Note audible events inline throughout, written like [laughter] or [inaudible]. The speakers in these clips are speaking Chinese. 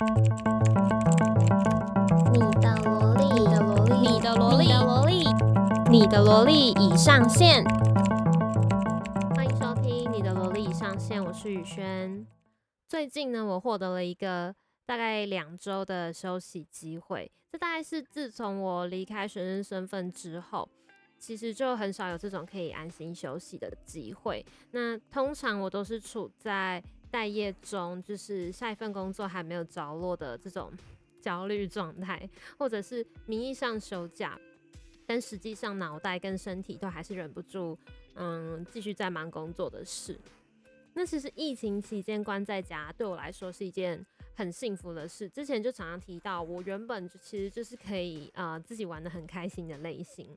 你的萝莉，你的萝莉，你的萝莉，你的萝莉，你的萝莉已上线。欢迎收听你的萝莉已上线，我是宇轩。最近呢，我获得了一个大概两周的休息机会，这大概是自从我离开学生身份之后。其实就很少有这种可以安心休息的机会。那通常我都是处在待业中，就是下一份工作还没有着落的这种 [laughs] 焦虑状态，或者是名义上休假，但实际上脑袋跟身体都还是忍不住，嗯，继续在忙工作的事。那其实疫情期间关在家，对我来说是一件。很幸福的事，之前就常常提到，我原本就其实就是可以啊、呃、自己玩得很开心的类型。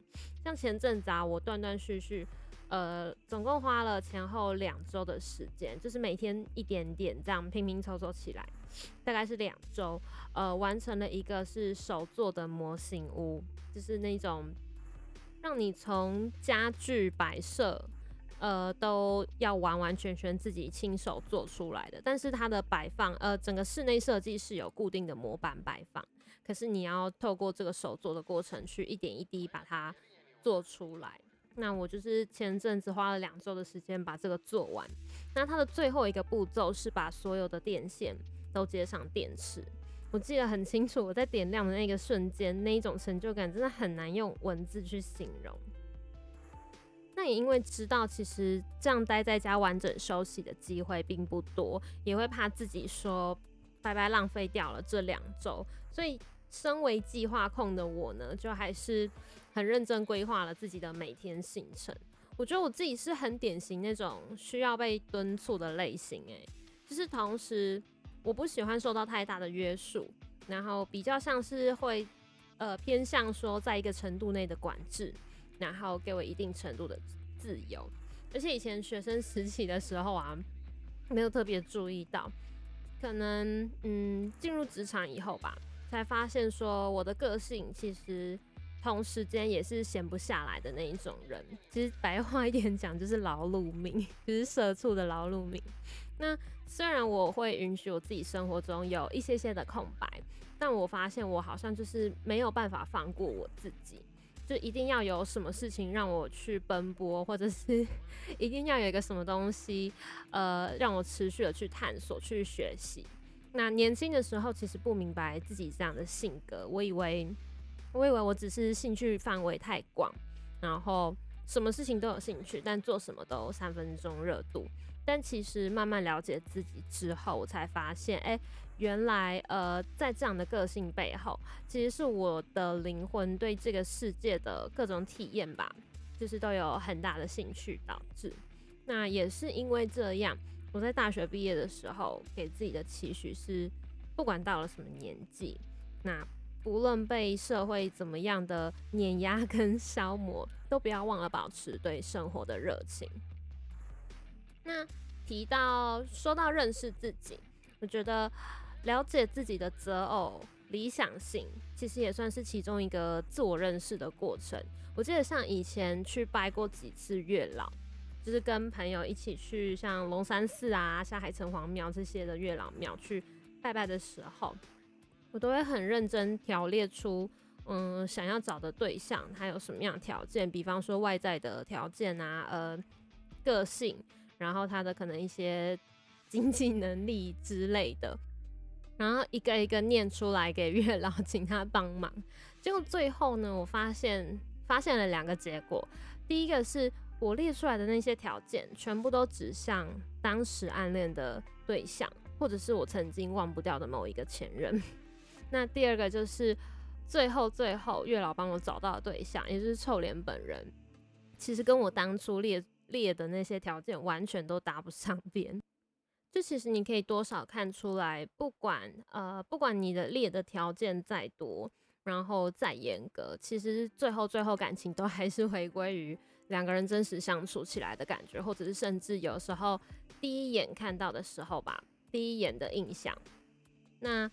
像前阵子啊，我断断续续，呃，总共花了前后两周的时间，就是每天一点点这样拼拼凑凑起来，大概是两周，呃，完成了一个是手做的模型屋，就是那种让你从家具摆设。呃，都要完完全全自己亲手做出来的，但是它的摆放，呃，整个室内设计是有固定的模板摆放，可是你要透过这个手做的过程去一点一滴把它做出来。那我就是前阵子花了两周的时间把这个做完。那它的最后一个步骤是把所有的电线都接上电池，我记得很清楚，我在点亮的那个瞬间，那一种成就感真的很难用文字去形容。那也因为知道，其实这样待在家完整休息的机会并不多，也会怕自己说白白浪费掉了这两周，所以身为计划控的我呢，就还是很认真规划了自己的每天行程。我觉得我自己是很典型那种需要被敦促的类型，诶，就是同时我不喜欢受到太大的约束，然后比较像是会呃偏向说在一个程度内的管制。然后给我一定程度的自由，而且以前学生时期的时候啊，没有特别注意到，可能嗯进入职场以后吧，才发现说我的个性其实同时间也是闲不下来的那一种人。其实白话一点讲，就是劳碌命，[laughs] 就是社畜的劳碌命。那虽然我会允许我自己生活中有一些些的空白，但我发现我好像就是没有办法放过我自己。就一定要有什么事情让我去奔波，或者是 [laughs] 一定要有一个什么东西，呃，让我持续的去探索、去学习。那年轻的时候其实不明白自己这样的性格，我以为，我以为我只是兴趣范围太广，然后什么事情都有兴趣，但做什么都三分钟热度。但其实慢慢了解自己之后，我才发现，哎、原来，呃，在这样的个性背后，其实是我的灵魂对这个世界的各种体验吧，就是都有很大的兴趣导致。那也是因为这样，我在大学毕业的时候，给自己的期许是，不管到了什么年纪，那不论被社会怎么样的碾压跟消磨，都不要忘了保持对生活的热情。那提到说到认识自己，我觉得。了解自己的择偶理想性，其实也算是其中一个自我认识的过程。我记得像以前去拜过几次月老，就是跟朋友一起去像龙山寺啊、下海城隍庙这些的月老庙去拜拜的时候，我都会很认真条列出，嗯，想要找的对象他有什么样条件，比方说外在的条件啊，呃，个性，然后他的可能一些经济能力之类的。然后一个一个念出来给月老，请他帮忙。结果最后呢，我发现发现了两个结果。第一个是我列出来的那些条件，全部都指向当时暗恋的对象，或者是我曾经忘不掉的某一个前任。[laughs] 那第二个就是最后最后月老帮我找到的对象，也就是臭脸本人，其实跟我当初列列的那些条件完全都搭不上边。就其实你可以多少看出来，不管呃不管你的列的条件再多，然后再严格，其实最后最后感情都还是回归于两个人真实相处起来的感觉，或者是甚至有时候第一眼看到的时候吧，第一眼的印象。那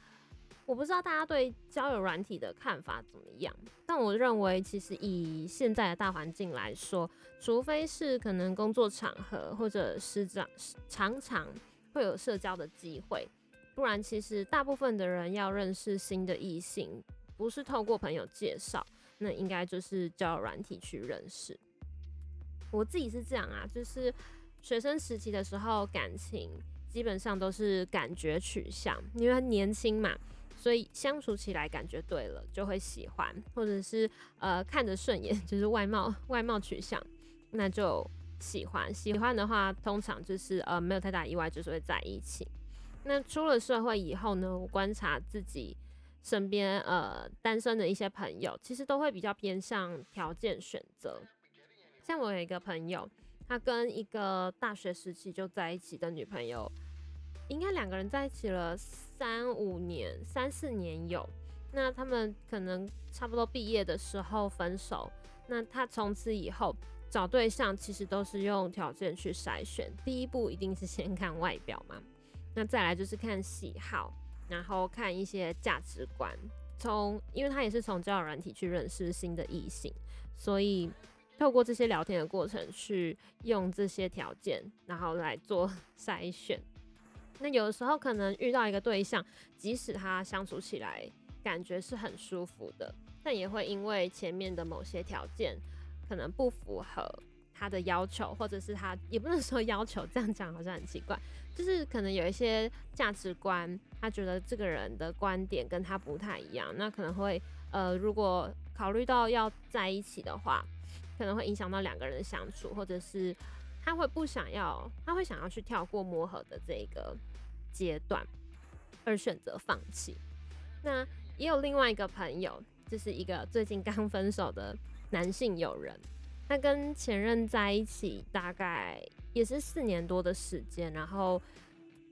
我不知道大家对交友软体的看法怎么样，但我认为其实以现在的大环境来说，除非是可能工作场合或者是这样常常。会有社交的机会，不然其实大部分的人要认识新的异性，不是透过朋友介绍，那应该就是交友软体去认识。我自己是这样啊，就是学生时期的时候，感情基本上都是感觉取向，因为年轻嘛，所以相处起来感觉对了就会喜欢，或者是呃看着顺眼，[laughs] 就是外貌外貌取向，那就喜欢。喜欢的话，通常就是呃没有太大意外，就是会在一起。那出了社会以后呢，我观察自己身边呃单身的一些朋友，其实都会比较偏向条件选择。像我有一个朋友，他跟一个大学时期就在一起的女朋友，应该两个人在一起了三五年、三四年有。那他们可能差不多毕业的时候分手。那他从此以后找对象，其实都是用条件去筛选。第一步一定是先看外表嘛。那再来就是看喜好，然后看一些价值观。从，因为他也是从交友软体去认识新的异性，所以透过这些聊天的过程，去用这些条件，然后来做 [laughs] 筛选。那有的时候可能遇到一个对象，即使他相处起来感觉是很舒服的，但也会因为前面的某些条件可能不符合。他的要求，或者是他也不能说要求，这样讲好像很奇怪，就是可能有一些价值观，他觉得这个人的观点跟他不太一样，那可能会呃，如果考虑到要在一起的话，可能会影响到两个人的相处，或者是他会不想要，他会想要去跳过磨合的这个阶段，而选择放弃。那也有另外一个朋友，就是一个最近刚分手的男性友人。他跟前任在一起大概也是四年多的时间，然后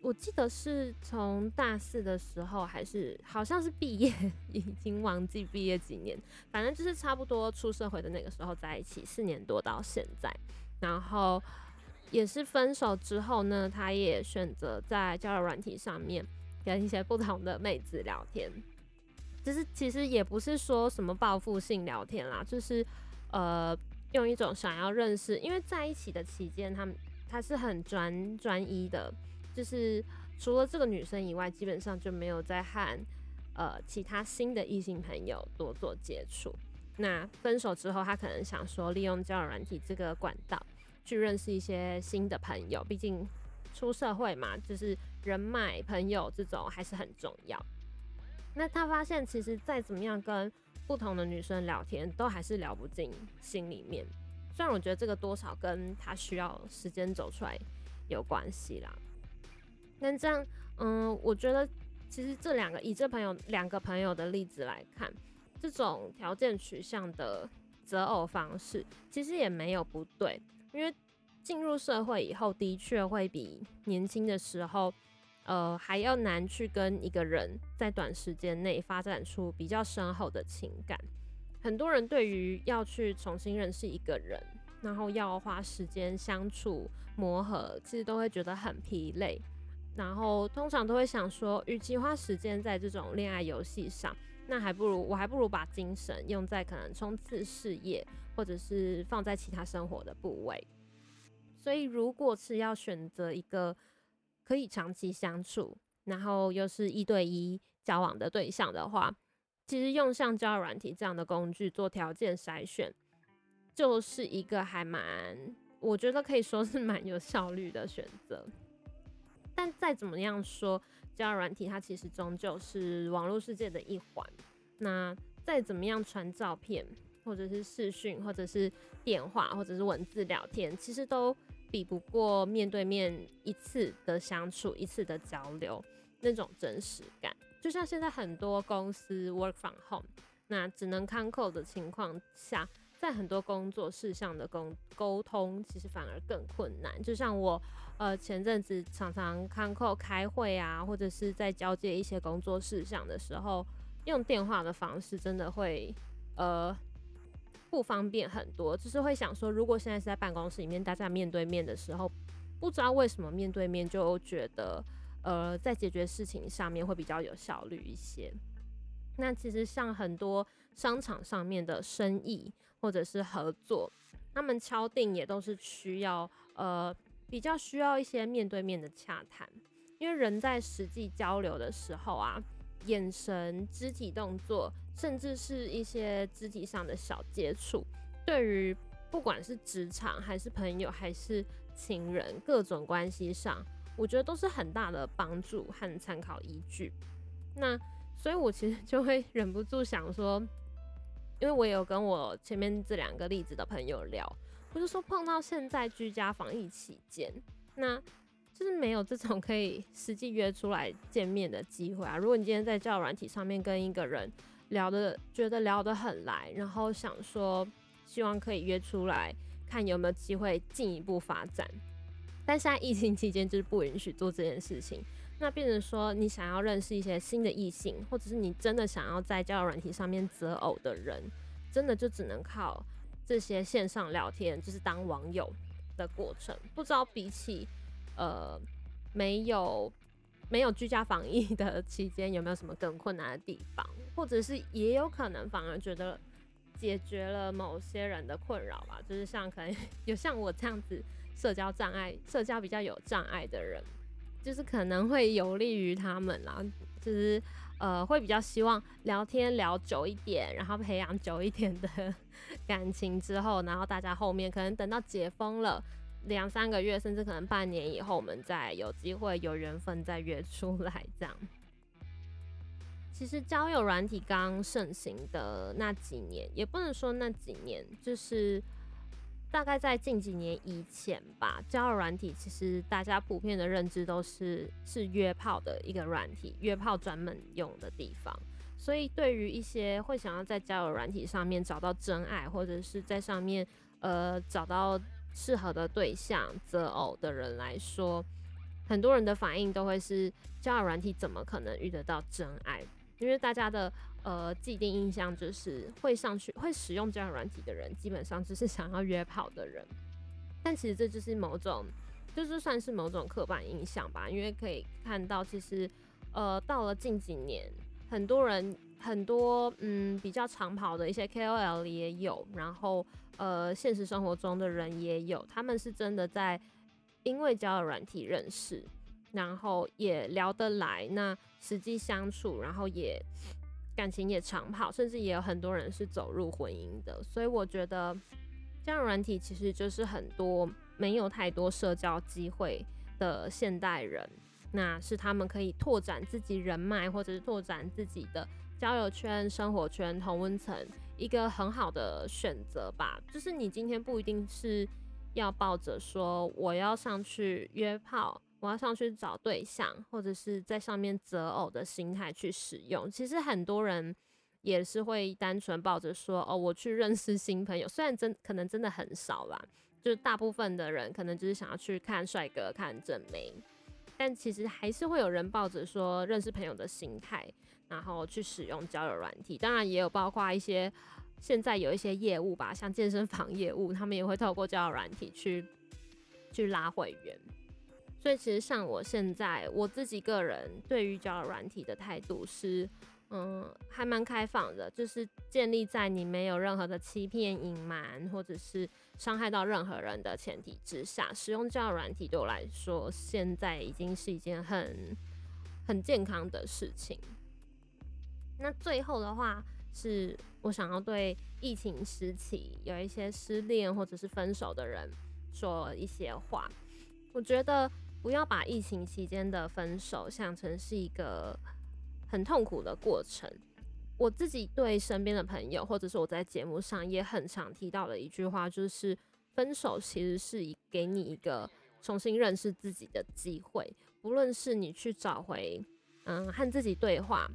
我记得是从大四的时候，还是好像是毕业，已经忘记毕业几年，反正就是差不多出社会的那个时候在一起，四年多到现在，然后也是分手之后呢，他也选择在交友软体上面跟一些不同的妹子聊天，就是其实也不是说什么报复性聊天啦，就是呃。用一种想要认识，因为在一起的期间，他们他是很专专一的，就是除了这个女生以外，基本上就没有再和呃其他新的异性朋友多做接触。那分手之后，他可能想说，利用交友软体这个管道去认识一些新的朋友，毕竟出社会嘛，就是人脉朋友这种还是很重要。那他发现，其实再怎么样跟不同的女生聊天都还是聊不进心里面，虽然我觉得这个多少跟他需要时间走出来有关系啦。那这样，嗯，我觉得其实这两个以这朋友两个朋友的例子来看，这种条件取向的择偶方式其实也没有不对，因为进入社会以后的确会比年轻的时候。呃，还要难去跟一个人在短时间内发展出比较深厚的情感。很多人对于要去重新认识一个人，然后要花时间相处磨合，其实都会觉得很疲累。然后通常都会想说，与其花时间在这种恋爱游戏上，那还不如我还不如把精神用在可能冲刺事业，或者是放在其他生活的部位。所以，如果是要选择一个。可以长期相处，然后又是一对一交往的对象的话，其实用像交友软体这样的工具做条件筛选，就是一个还蛮，我觉得可以说是蛮有效率的选择。但再怎么样说，交友软体它其实终究是网络世界的一环。那再怎么样传照片，或者是视讯，或者是电话，或者是文字聊天，其实都。比不过面对面一次的相处，一次的交流那种真实感。就像现在很多公司 work from home，那只能看 call 的情况下，在很多工作事项的沟沟通，其实反而更困难。就像我呃前阵子常常看口开会啊，或者是在交接一些工作事项的时候，用电话的方式真的会呃。不方便很多，就是会想说，如果现在是在办公室里面，大家面对面的时候，不知道为什么面对面就觉得，呃，在解决事情上面会比较有效率一些。那其实像很多商场上面的生意或者是合作，他们敲定也都是需要，呃，比较需要一些面对面的洽谈。因为人在实际交流的时候啊，眼神、肢体动作，甚至是一些肢体上的小接触，对于不管是职场还是朋友还是情人，各种关系上，我觉得都是很大的帮助和参考依据。那所以，我其实就会忍不住想说，因为我有跟我前面这两个例子的朋友聊，我就说碰到现在居家防疫期间，那就是没有这种可以 [laughs] 实际约出来见面的机会啊。如果你今天在交友软体上面跟一个人聊的，觉得聊得很来，然后想说希望可以约出来看有没有机会进一步发展，但现在疫情期间就是不允许做这件事情。那变成说，你想要认识一些新的异性，或者是你真的想要在交友软体上面择偶的人，真的就只能靠这些线上聊天，就是当网友的过程。不知道比起呃没有没有居家防疫的期间，有没有什么更困难的地方，或者是也有可能反而觉得解决了某些人的困扰吧？就是像可能 [laughs] 有像我这样子社交障碍、社交比较有障碍的人。就是可能会有利于他们啦，就是呃会比较希望聊天聊久一点，然后培养久一点的 [laughs] 感情之后，然后大家后面可能等到解封了两三个月，甚至可能半年以后，我们再有机会有缘分再约出来这样。其实交友软体刚盛行的那几年，也不能说那几年，就是。大概在近几年以前吧，交友软体其实大家普遍的认知都是是约炮的一个软体，约炮专门用的地方。所以对于一些会想要在交友软体上面找到真爱，或者是在上面呃找到适合的对象择偶的人来说，很多人的反应都会是交友软体怎么可能遇得到真爱？因为大家的呃既定印象就是会上去会使用交友软体的人，基本上就是想要约炮的人。但其实这就是某种，就是算是某种刻板印象吧。因为可以看到，其实呃到了近几年，很多人很多嗯比较长跑的一些 KOL 也有，然后呃现实生活中的人也有，他们是真的在因为交友软体认识。然后也聊得来，那实际相处，然后也感情也长跑，甚至也有很多人是走入婚姻的。所以我觉得交友软体其实就是很多没有太多社交机会的现代人，那是他们可以拓展自己人脉，或者是拓展自己的交友圈、生活圈、同温层一个很好的选择吧。就是你今天不一定是要抱着说我要上去约炮。我要上去找对象，或者是在上面择偶的心态去使用。其实很多人也是会单纯抱着说：“哦，我去认识新朋友。”虽然真可能真的很少啦，就是大部分的人可能就是想要去看帅哥、看正妹，但其实还是会有人抱着说认识朋友的心态，然后去使用交友软体。当然，也有包括一些现在有一些业务吧，像健身房业务，他们也会透过交友软体去去拉会员。所以其实像我现在我自己个人对于交友软体的态度是，嗯，还蛮开放的，就是建立在你没有任何的欺骗、隐瞒或者是伤害到任何人的前提之下，使用交友软体对我来说，现在已经是一件很很健康的事情。那最后的话，是我想要对疫情时期有一些失恋或者是分手的人说一些话，我觉得。不要把疫情期间的分手想成是一个很痛苦的过程。我自己对身边的朋友，或者是我在节目上也很常提到的一句话，就是分手其实是以给你一个重新认识自己的机会。不论是你去找回嗯和自己对话、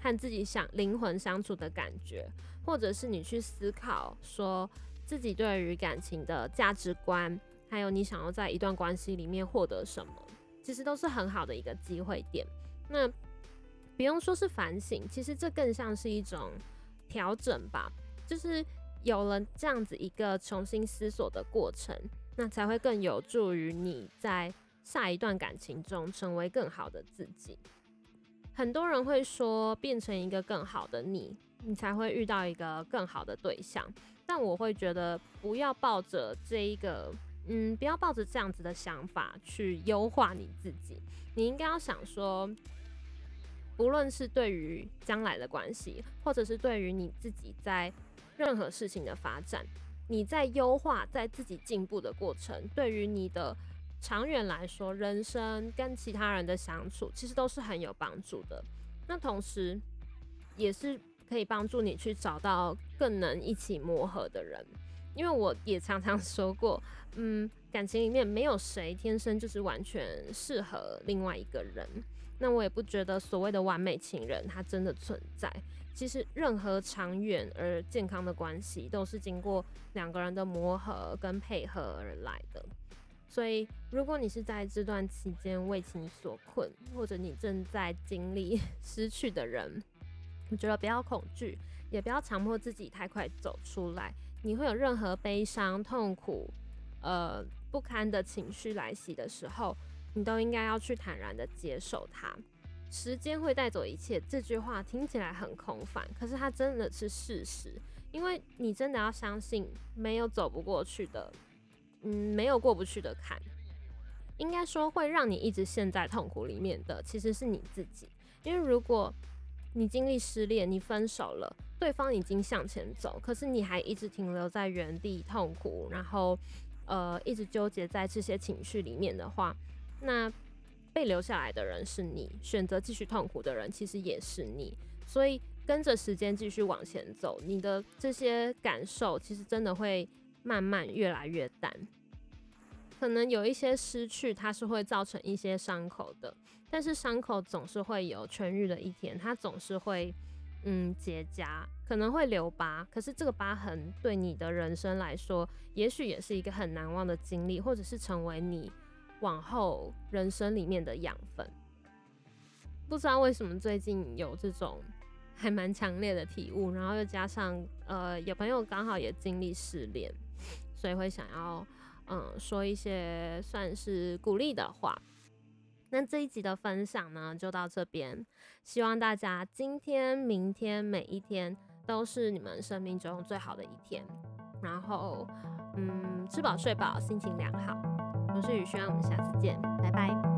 和自己想灵魂相处的感觉，或者是你去思考说自己对于感情的价值观。还有你想要在一段关系里面获得什么，其实都是很好的一个机会点。那不用说是反省，其实这更像是一种调整吧。就是有了这样子一个重新思索的过程，那才会更有助于你在下一段感情中成为更好的自己。很多人会说，变成一个更好的你，你才会遇到一个更好的对象。但我会觉得，不要抱着这一个。嗯，不要抱着这样子的想法去优化你自己。你应该要想说，不论是对于将来的关系，或者是对于你自己在任何事情的发展，你在优化，在自己进步的过程，对于你的长远来说，人生跟其他人的相处，其实都是很有帮助的。那同时，也是可以帮助你去找到更能一起磨合的人。因为我也常常 [laughs] 说过，嗯，感情里面没有谁天生就是完全适合另外一个人。那我也不觉得所谓的完美情人他真的存在。其实任何长远而健康的关系都是经过两个人的磨合跟配合而来的。所以，如果你是在这段期间为情所困，或者你正在经历 [laughs] 失去的人，我觉得不要恐惧，也不要强迫自己太快走出来。你会有任何悲伤、痛苦、呃不堪的情绪来袭的时候，你都应该要去坦然的接受它。时间会带走一切，这句话听起来很空泛，可是它真的是事实。因为你真的要相信，没有走不过去的，嗯，没有过不去的坎。应该说，会让你一直陷在痛苦里面的，其实是你自己。因为如果你经历失恋，你分手了，对方已经向前走，可是你还一直停留在原地痛苦，然后呃一直纠结在这些情绪里面的话，那被留下来的人是你，选择继续痛苦的人其实也是你，所以跟着时间继续往前走，你的这些感受其实真的会慢慢越来越淡。可能有一些失去，它是会造成一些伤口的，但是伤口总是会有痊愈的一天，它总是会嗯结痂，可能会留疤，可是这个疤痕对你的人生来说，也许也是一个很难忘的经历，或者是成为你往后人生里面的养分。不知道为什么最近有这种还蛮强烈的体悟，然后又加上呃有朋友刚好也经历失恋，所以会想要。嗯，说一些算是鼓励的话。那这一集的分享呢，就到这边。希望大家今天、明天每一天都是你们生命中最好的一天。然后，嗯，吃饱睡饱，心情良好。我是雨轩，我们下次见，拜拜。